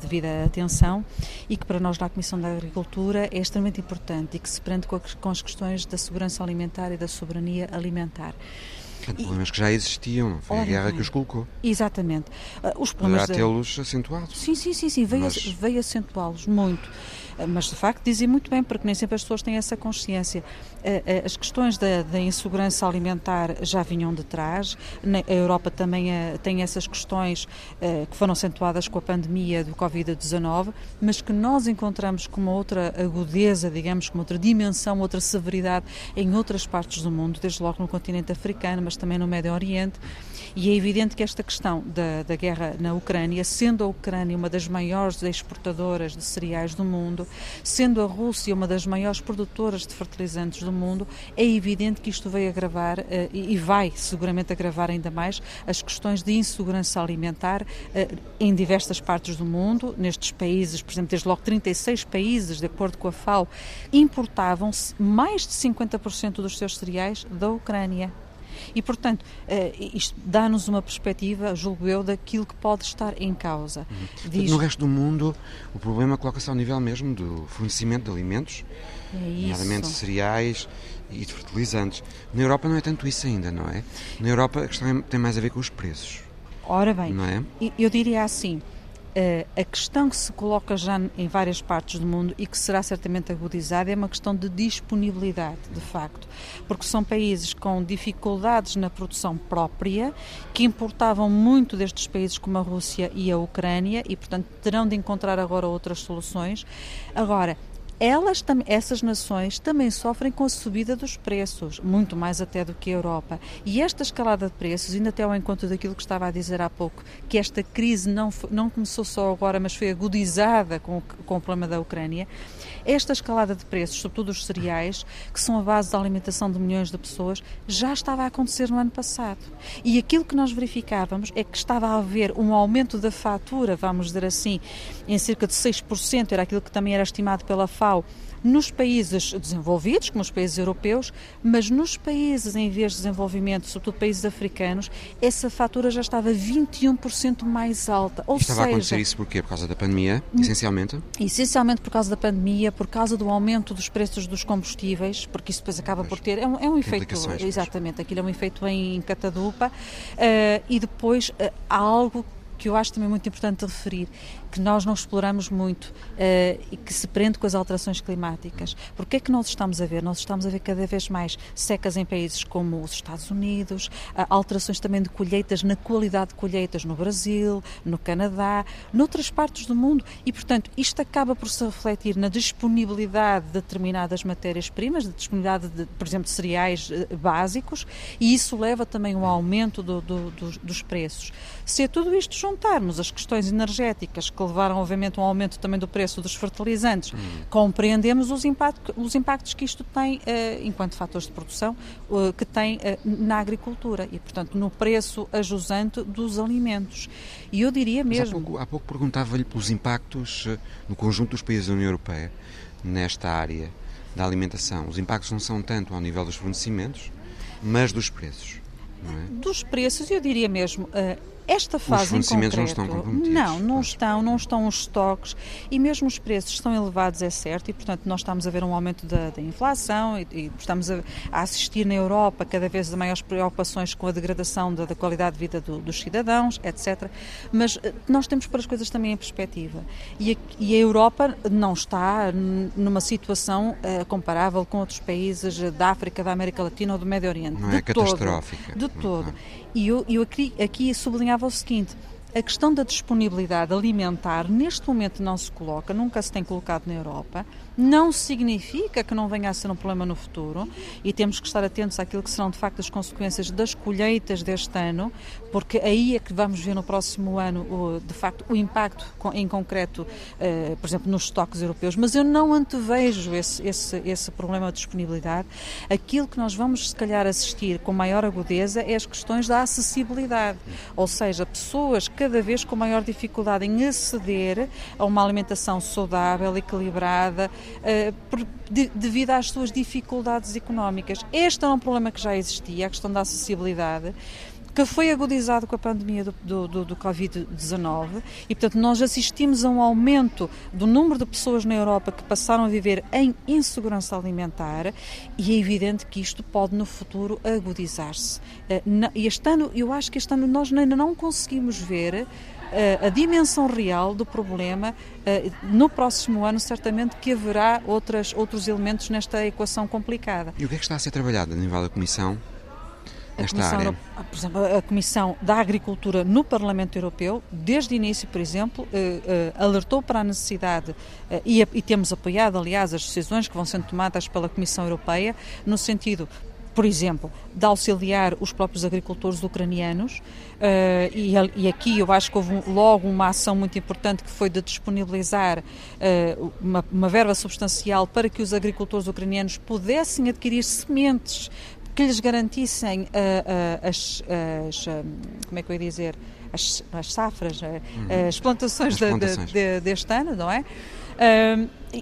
devida atenção e que para nós na Comissão da Agricultura é extremamente importante e que se prende com as questões da segurança alimentar e da soberania alimentar. Portanto, problemas que já existiam, foi a guerra que os colocou. Exatamente. Uh, os problemas Poderá tê-los acentuados. Sim, sim, sim, sim veio, Mas... veio acentuá-los muito. Mas, de facto, dizem muito bem, porque nem sempre as pessoas têm essa consciência. As questões da, da insegurança alimentar já vinham de trás. A Europa também tem essas questões que foram acentuadas com a pandemia do Covid-19, mas que nós encontramos com uma outra agudeza, digamos, com outra dimensão, outra severidade em outras partes do mundo, desde logo no continente africano, mas também no Médio Oriente. E é evidente que esta questão da, da guerra na Ucrânia, sendo a Ucrânia uma das maiores exportadoras de cereais do mundo, sendo a Rússia uma das maiores produtoras de fertilizantes do mundo, é evidente que isto veio agravar uh, e vai seguramente agravar ainda mais as questões de insegurança alimentar uh, em diversas partes do mundo. Nestes países, por exemplo, desde logo 36 países, de acordo com a FAO, importavam-se mais de 50% dos seus cereais da Ucrânia. E, portanto, eh, isto dá-nos uma perspectiva, julgo eu, daquilo que pode estar em causa. Uhum. Diz... No resto do mundo, o problema coloca-se ao nível mesmo do fornecimento de alimentos, é nomeadamente cereais e de fertilizantes. Na Europa não é tanto isso ainda, não é? Na Europa a questão é, tem mais a ver com os preços. Ora bem, não é? eu diria assim, a questão que se coloca já em várias partes do mundo e que será certamente agudizada é uma questão de disponibilidade, de facto, porque são países com dificuldades na produção própria, que importavam muito destes países como a Rússia e a Ucrânia e, portanto, terão de encontrar agora outras soluções. Agora, elas, essas nações também sofrem com a subida dos preços, muito mais até do que a Europa. E esta escalada de preços, ainda até ao encontro daquilo que estava a dizer há pouco, que esta crise não, não começou só agora, mas foi agudizada com, com o problema da Ucrânia, esta escalada de preços, sobretudo os cereais, que são a base da alimentação de milhões de pessoas, já estava a acontecer no ano passado. E aquilo que nós verificávamos é que estava a haver um aumento da fatura, vamos dizer assim, em cerca de 6%, era aquilo que também era estimado pela FAO nos países desenvolvidos, como os países europeus, mas nos países em vias de desenvolvimento, sobretudo países africanos, essa fatura já estava 21% mais alta. Ou estava seja, a acontecer isso porquê? Por causa da pandemia, hum. essencialmente? Essencialmente por causa da pandemia, por causa do aumento dos preços dos combustíveis, porque isso depois acaba por ter. É um, é um efeito. Exatamente, aquilo é um efeito em catadupa. Uh, e depois uh, há algo que eu acho também muito importante referir, que nós não exploramos muito uh, e que se prende com as alterações climáticas. Porque é que nós estamos a ver? Nós estamos a ver cada vez mais secas em países como os Estados Unidos, uh, alterações também de colheitas, na qualidade de colheitas no Brasil, no Canadá, noutras partes do mundo. E, portanto, isto acaba por se refletir na disponibilidade de determinadas matérias-primas, de disponibilidade, de, por exemplo, de cereais uh, básicos, e isso leva também ao aumento do, do, dos, dos preços. Se a tudo isto juntarmos as questões energéticas que levaram, obviamente, a um aumento também do preço dos fertilizantes, hum. compreendemos os, impacto, os impactos que isto tem, uh, enquanto fatores de produção, uh, que tem uh, na agricultura e, portanto, no preço ajusante dos alimentos. E eu diria mesmo. há pouco, há pouco perguntava-lhe pelos impactos no conjunto dos países da União Europeia nesta área da alimentação. Os impactos não são tanto ao nível dos fornecimentos, mas dos preços. É? Dos preços, eu diria mesmo, esta fase os em concreto, não estão comprometidos. Não, não estão, não estão os estoques e mesmo os preços estão elevados, é certo, e portanto nós estamos a ver um aumento da, da inflação e, e estamos a, a, assistir na Europa cada vez a maiores preocupações com a degradação da, da qualidade de vida do, dos cidadãos, etc. Mas eh, nós temos pôr as coisas também em perspectiva. E a, e a Europa não está numa situação uh, comparável com outros países da África, da América Latina ou do Médio Oriente. Não de é todo, catastrófica. De todo. E eu, eu aqui, aqui sublinhava o seguinte: a questão da disponibilidade alimentar neste momento não se coloca, nunca se tem colocado na Europa não significa que não venha a ser um problema no futuro e temos que estar atentos àquilo que serão de facto as consequências das colheitas deste ano, porque aí é que vamos ver no próximo ano de facto o impacto em concreto, eh, por exemplo, nos estoques europeus. Mas eu não antevejo esse, esse, esse problema de disponibilidade. Aquilo que nós vamos, se calhar, assistir com maior agudeza é as questões da acessibilidade, ou seja, pessoas cada vez com maior dificuldade em aceder a uma alimentação saudável, equilibrada, de, devido às suas dificuldades económicas. Este é um problema que já existia, a questão da acessibilidade que foi agudizado com a pandemia do, do, do, do Covid-19 e, portanto, nós assistimos a um aumento do número de pessoas na Europa que passaram a viver em insegurança alimentar e é evidente que isto pode no futuro agudizar-se. Eh, este ano, eu acho que este ano nós ainda não conseguimos ver a dimensão real do problema. No próximo ano, certamente que haverá outras, outros elementos nesta equação complicada. E o que é que está a ser trabalhado a nível da Comissão nesta área? Por exemplo, a Comissão da Agricultura no Parlamento Europeu, desde o início, por exemplo, eh, eh, alertou para a necessidade, eh, e, e temos apoiado, aliás, as decisões que vão sendo tomadas pela Comissão Europeia, no sentido por exemplo, de auxiliar os próprios agricultores ucranianos, uh, e, e, aqui eu acho que houve um, logo uma ação muito importante que foi de disponibilizar uh, uma, uma verba substancial para que os agricultores ucranianos pudessem adquirir sementes que lhes garantissem uh, uh, as, as um, como é que eu ia dizer, as, as safras, uh, uhum. as plantações, as plantações. De, de, deste ano, não é?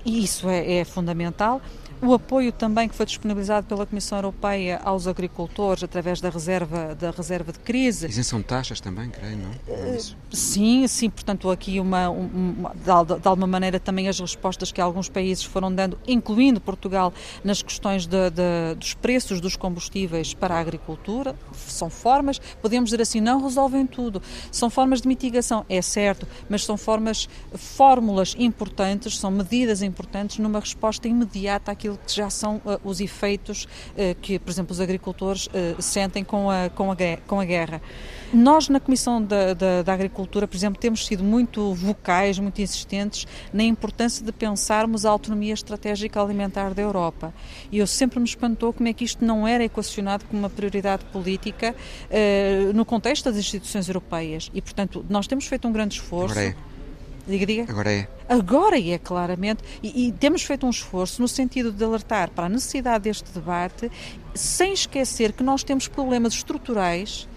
e isso é, é fundamental. O apoio também que foi disponibilizado pela Comissão Europeia aos agricultores através da reserva, da reserva de crise. Isenção de taxas também, creio, não? é sim, sim, portanto aqui uma, uma de, alguma maneira também as respostas que alguns países foram dando, incluindo Portugal, nas questões de, de, dos preços dos combustíveis para a agricultura, são formas, podemos dizer assim, não resolvem tudo, são formas de mitigação, é certo, mas são formas, fórmulas importantes, são medidas importantes numa resposta imediata àquilo aquilo que já são uh, os efeitos uh, que, por exemplo, os agricultores uh, sentem com a, com, a, com a guerra. Nós, na Comissão da, da, da, Agricultura, por exemplo, temos sido muito vocais, muito insistentes na importância de pensarmos a autonomia estratégica alimentar da Europa. E eu sempre me espantou como é que isto não era equacionado como uma prioridade política no contexto das instituições europeias. E, portanto, nós temos feito um grande esforço. Diga, diga. Agora é. Agora é, claramente. E, e, temos feito um esforço no sentido de alertar para a necessidade deste debate, sem esquecer que nós temos problemas estruturais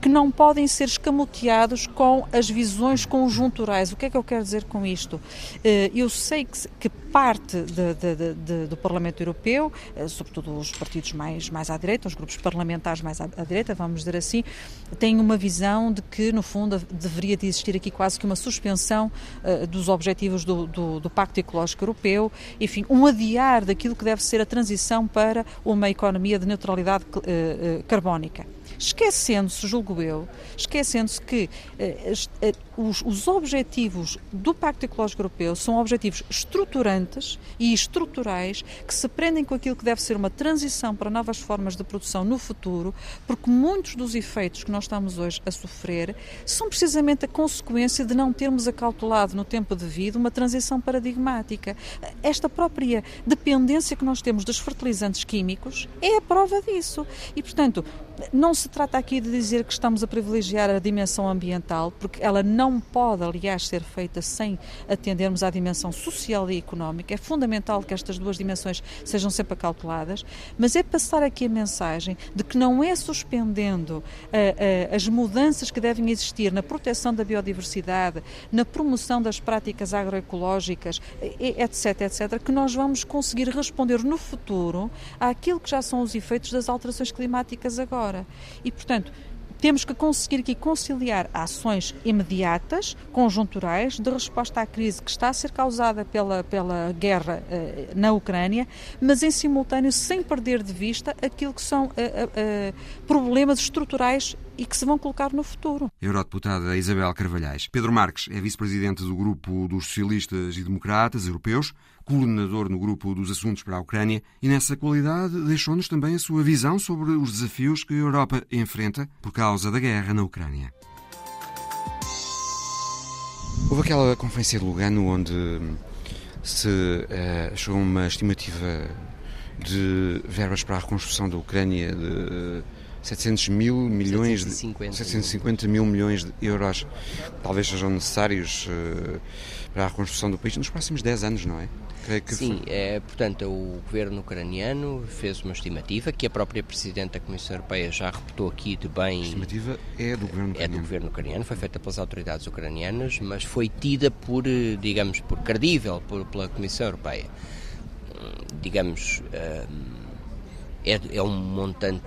que não podem ser escamoteados com as visões conjunturais. O que é que eu quero dizer com isto? Eh, eu sei que, parte de, de, de, do Parlamento Europeu, eh, sobretudo os partidos mais, mais à direita, os grupos parlamentares mais à, à direita, vamos dizer assim, têm uma visão de que, no fundo, deveria de existir aqui quase que uma suspensão uh, dos objetivos do, do, do Pacto Ecológico Europeu, enfim, um adiar daquilo que deve ser a transição para uma economia de neutralidade carbónica esquecendo-se, julgo eu, esquecendo-se que eh, eh, os, os, objetivos do Pacto Ecológico Europeu são objetivos estruturantes e estruturais que se prendem com aquilo que deve ser uma transição para novas formas de produção no futuro, porque muitos dos efeitos que nós estamos hoje a sofrer são precisamente a consequência de não termos acautelado no tempo devido uma transição paradigmática. Esta própria dependência que nós temos dos fertilizantes químicos é a prova disso. E, portanto, não se trata aqui de dizer que estamos a privilegiar a dimensão ambiental, porque ela não pode, aliás, ser feita sem atendermos à dimensão social e económica. É fundamental que estas duas dimensões sejam sempre acauteladas, mas é passar aqui a mensagem de que não é suspendendo uh, uh, as mudanças que devem existir na proteção da biodiversidade, na promoção das práticas agroecológicas, etc., etc., que nós vamos conseguir responder no futuro àquilo que já são os efeitos das alterações climáticas agora fora. E, portanto, temos que conseguir aqui conciliar ações imediatas, conjunturais, de resposta à crise que está a ser causada pela, pela guerra uh, na Ucrânia, mas em simultâneo sem perder de vista aquilo que são uh, uh, problemas estruturais e que se vão colocar no futuro. Eurodeputada Isabel Carvalhais. Pedro Marques é vice-presidente do Grupo dos Socialistas e Democratas Europeus coordenador no grupo dos assuntos para a Ucrânia, e nessa qualidade deixou-nos também a sua visão sobre os desafios que a Europa enfrenta por causa da guerra na Ucrânia. Houve aquela conferência de Lugano onde se uh, chegou a uma estimativa de verbas para a reconstrução da Ucrânia de 700 mil milhões 750, de, 750 mil milhões de euros talvez sejam necessários uh, para a reconstrução do país nos próximos 10 anos, não é? Sim, é, portanto, o governo ucraniano fez uma estimativa que a própria Presidente da Comissão Europeia já reportou aqui de bem. A estimativa é do governo ucraniano. É do governo ucraniano, foi feita pelas autoridades ucranianas, mas foi tida por, eh, digamos, por credível por, pela Comissão Europeia. Digamos, eh, é, é um montante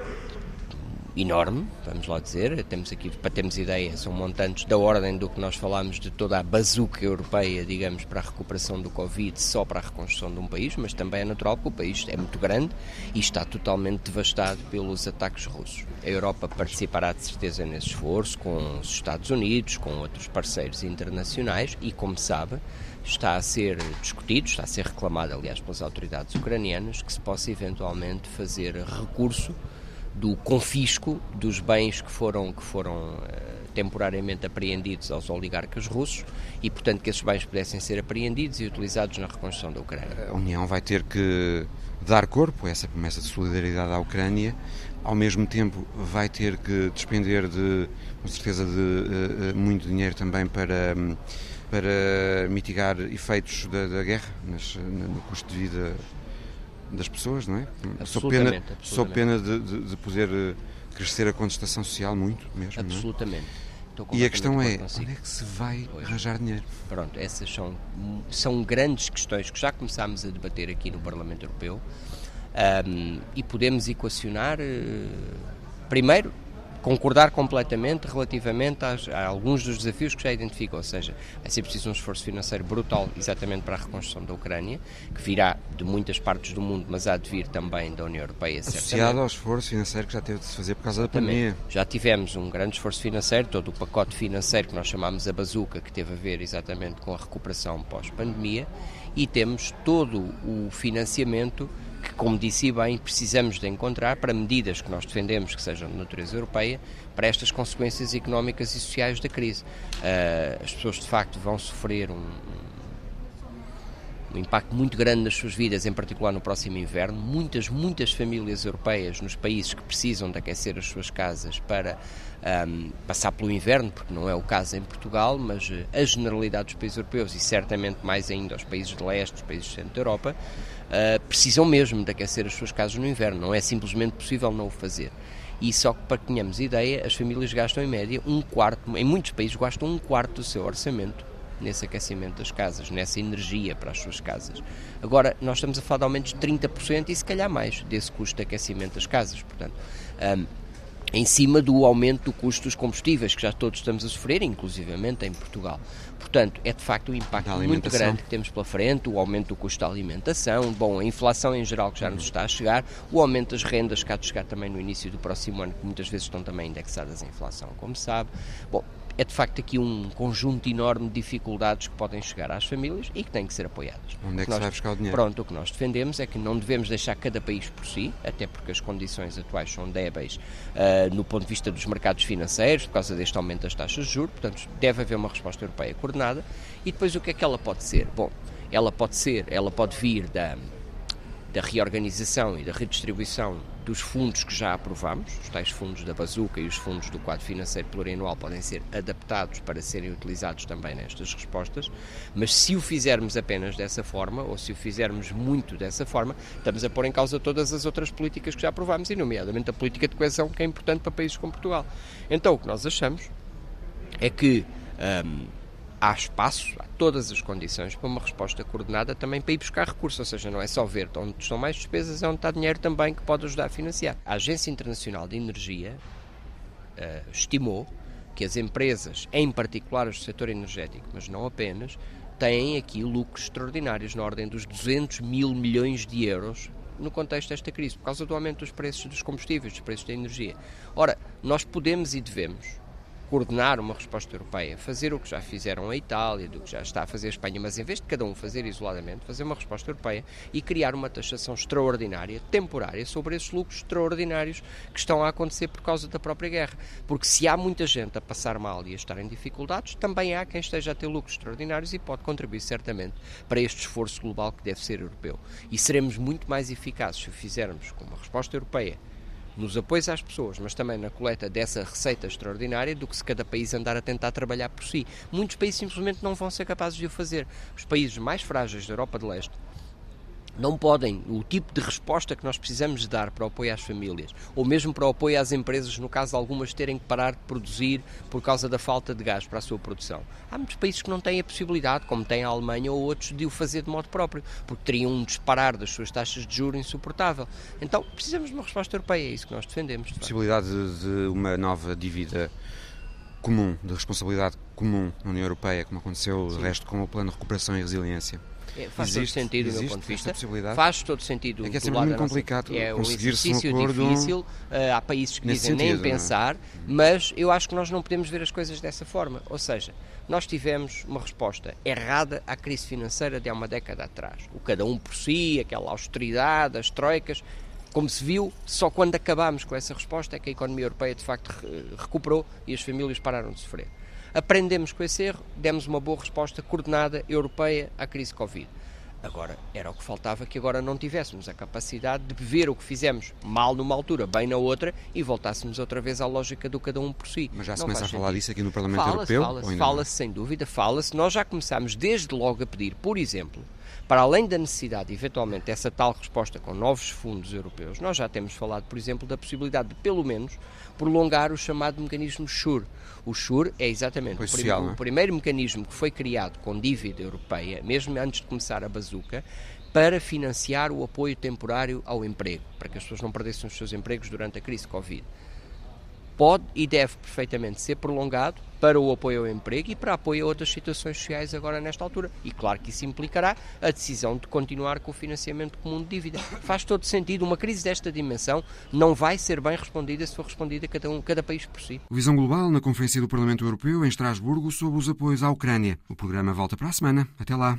enorme, vamos lá dizer. Temos aqui, para termos ideia, são montantes da ordem do que nós falamos de toda a bazuca europeia, digamos, para a recuperação do Covid, só para a reconstrução de um país, mas também é natural que o país é muito grande e está totalmente devastado pelos ataques russos. A Europa participará de certeza nesse esforço, com os Estados Unidos, com outros parceiros internacionais e, como sabe, está a ser discutido, está a ser reclamado, aliás, pelas autoridades ucranianas, que se possa eventualmente fazer recurso do confisco dos bens que foram, que foram uh, temporariamente apreendidos aos oligarcas russos e, portanto, que esses bens pudessem ser apreendidos e utilizados na reconstrução da Ucrânia. A União vai ter que dar corpo a essa promessa de solidariedade à Ucrânia, ao mesmo tempo vai ter que despender de, com certeza, de uh, muito dinheiro também para, para mitigar efeitos da, da guerra mas, no custo de vida das pessoas, não é? Sou pena, sou pena de, de, de, poder eh, crescer a contestação social muito mesmo. É? Absolutamente. E a questão é, onde é que se vai pois. arranjar dinheiro? Pronto, essas são, são grandes questões que já começámos a debater aqui no Parlamento Europeu um, e podemos equacionar, uh, primeiro, concordar completamente relativamente às, a alguns dos desafios que já identificou, ou seja, vai ser preciso um esforço financeiro brutal exatamente para a reconstrução da Ucrânia, que virá de muitas partes do mundo, mas há de vir também da União Europeia. Associado certamente. ao esforço financeiro que já teve de se fazer por causa da pandemia. Já tivemos um grande esforço financeiro, todo o pacote financeiro que nós chamamos a bazuca, que teve a ver exatamente com a recuperação pós-pandemia, e temos todo o financiamento como disse bem, precisamos de encontrar para medidas que nós defendemos que sejam de natureza europeia para estas consequências económicas e sociais da crise. Uh, as pessoas, de facto, vão sofrer um, um impacto muito grande nas suas vidas, em particular no próximo inverno. Muitas, muitas famílias europeias nos países que precisam de aquecer as suas casas para um, passar pelo inverno, porque não é o caso em Portugal, mas a generalidade dos países europeus e certamente mais ainda os países de leste, os países do centro da Europa, uh, precisam mesmo de aquecer as suas casas no inverno. Não é simplesmente possível não o fazer. E só que para que tenhamos ideia, as famílias gastam em média um quarto, em muitos países gastam um quarto do seu orçamento nesse aquecimento das casas, nessa energia para as suas casas. Agora, nós estamos a falar de aumentos de 30% e se calhar mais desse custo de aquecimento das casas. Portanto, um, em cima do aumento do custo dos combustíveis, que já todos estamos a sofrer, inclusivamente em Portugal. Portanto, é de facto um impacto muito grande que temos pela frente, o aumento do custo da alimentação, bom, a inflação em geral que já nos está a chegar, o aumento das rendas que há de chegar também no início do próximo ano, que muitas vezes estão também indexadas à inflação, como sabe. Bom, é de facto aqui um conjunto enorme de dificuldades que podem chegar às famílias e que têm que ser apoiadas. Onde é que nós, se vai buscar o dinheiro? Pronto, o que nós defendemos é que não devemos deixar cada país por si, até porque as condições atuais são débeis uh, no ponto de vista dos mercados financeiros, por causa deste aumento das taxas de juros, portanto deve haver uma resposta europeia coordenada. E depois o que é que ela pode ser? Bom, ela pode ser, ela pode vir da, da reorganização e da redistribuição dos fundos que já aprovamos, os tais fundos da Bazuca e os fundos do quadro financeiro plurianual podem ser adaptados para serem utilizados também nestas respostas, mas se o fizermos apenas dessa forma, ou se o fizermos muito dessa forma, estamos a pôr em causa todas as outras políticas que já aprovamos, e nomeadamente a política de coesão, que é importante para países como Portugal. Então o que nós achamos é que. Um, há espaço, há todas as condições para uma resposta coordenada também para ir buscar recursos, ou seja, não é só ver onde estão mais despesas, é onde está dinheiro também que pode ajudar a financiar. A Agência Internacional de Energia uh, estimou que as empresas, em particular do setor energético, mas não apenas, têm aqui lucros extraordinários na ordem dos 200 mil milhões de euros no contexto desta crise, por causa do aumento dos preços dos combustíveis, dos preços da energia. Ora, nós podemos e devemos coordenar uma resposta europeia, fazer o que já fizeram a Itália, do que já está a fazer a Espanha, mas em vez de cada um fazer isoladamente, fazer uma resposta europeia e criar uma taxação extraordinária, temporária, sobre esses lucros extraordinários que estão a acontecer por causa da própria guerra. Porque se há muita gente a passar mal e a estar em dificuldades, também há quem esteja a ter lucros extraordinários e pode contribuir certamente para este esforço global que deve ser europeu. E seremos muito mais eficazes se o fizermos com uma resposta europeia nos apoios às pessoas, mas também na coleta dessa receita extraordinária, do que se cada país andar a tentar trabalhar por si. Muitos países simplesmente não vão ser capazes de o fazer. Os países mais frágeis da Europa de Leste não podem, o tipo de resposta que nós precisamos dar para o apoio às famílias, ou mesmo para o apoio às empresas, no caso de algumas terem que parar de produzir por causa da falta de gás para a sua produção. Há muitos países que não têm a possibilidade, como tem a Alemanha ou outros, de o fazer de modo próprio, porque teriam um disparar das suas taxas de juros insuportável. Então, precisamos de uma resposta europeia, é isso que nós defendemos. De possibilidade de uma nova dívida comum, de responsabilidade comum na União Europeia, como aconteceu o resto com o Plano de Recuperação e Resiliência. É, faz existe, todo sentido do meu ponto de vista. Faz todo sentido. É que é sempre muito complicado é um exercício um difícil. Uh, há países que dizem sentido, nem é? pensar, é? mas eu acho que nós não podemos ver as coisas dessa forma. Ou seja, nós tivemos uma resposta errada à crise financeira de há uma década atrás. O cada um por si, aquela austeridade, as troicas. Como se viu, só quando acabámos com essa resposta é que a economia europeia de facto recuperou e as famílias pararam de sofrer. Aprendemos com esse erro, demos uma boa resposta coordenada europeia à crise Covid. Agora, era o que faltava que agora não tivéssemos a capacidade de ver o que fizemos mal numa altura, bem na outra, e voltássemos outra vez à lógica do cada um por si. Mas já se não começa a falar disso aqui no Parlamento fala Europeu? Fala-se, fala-se sem dúvida, fala-se. Nós já começámos desde logo a pedir, por exemplo, para além da necessidade, eventualmente, dessa tal resposta com novos fundos europeus, nós já temos falado, por exemplo, da possibilidade de, pelo menos, prolongar o chamado mecanismo SURE. O SURE é exatamente o, prim é? o primeiro mecanismo que foi criado com dívida europeia, mesmo antes de começar a bazuca, para financiar o apoio temporário ao emprego, para que as pessoas não perdessem os seus empregos durante a crise Covid. Pode e deve perfeitamente ser prolongado para o apoio ao emprego e para apoio a outras situações sociais agora nesta altura. E claro que isso implicará a decisão de continuar com o financiamento comum de dívida. Faz todo sentido. Uma crise desta dimensão não vai ser bem respondida se for respondida cada, um, cada país por si. Visão Global na Conferência do Parlamento Europeu em Estrasburgo sobre os apoios à Ucrânia. O programa volta para a semana. Até lá.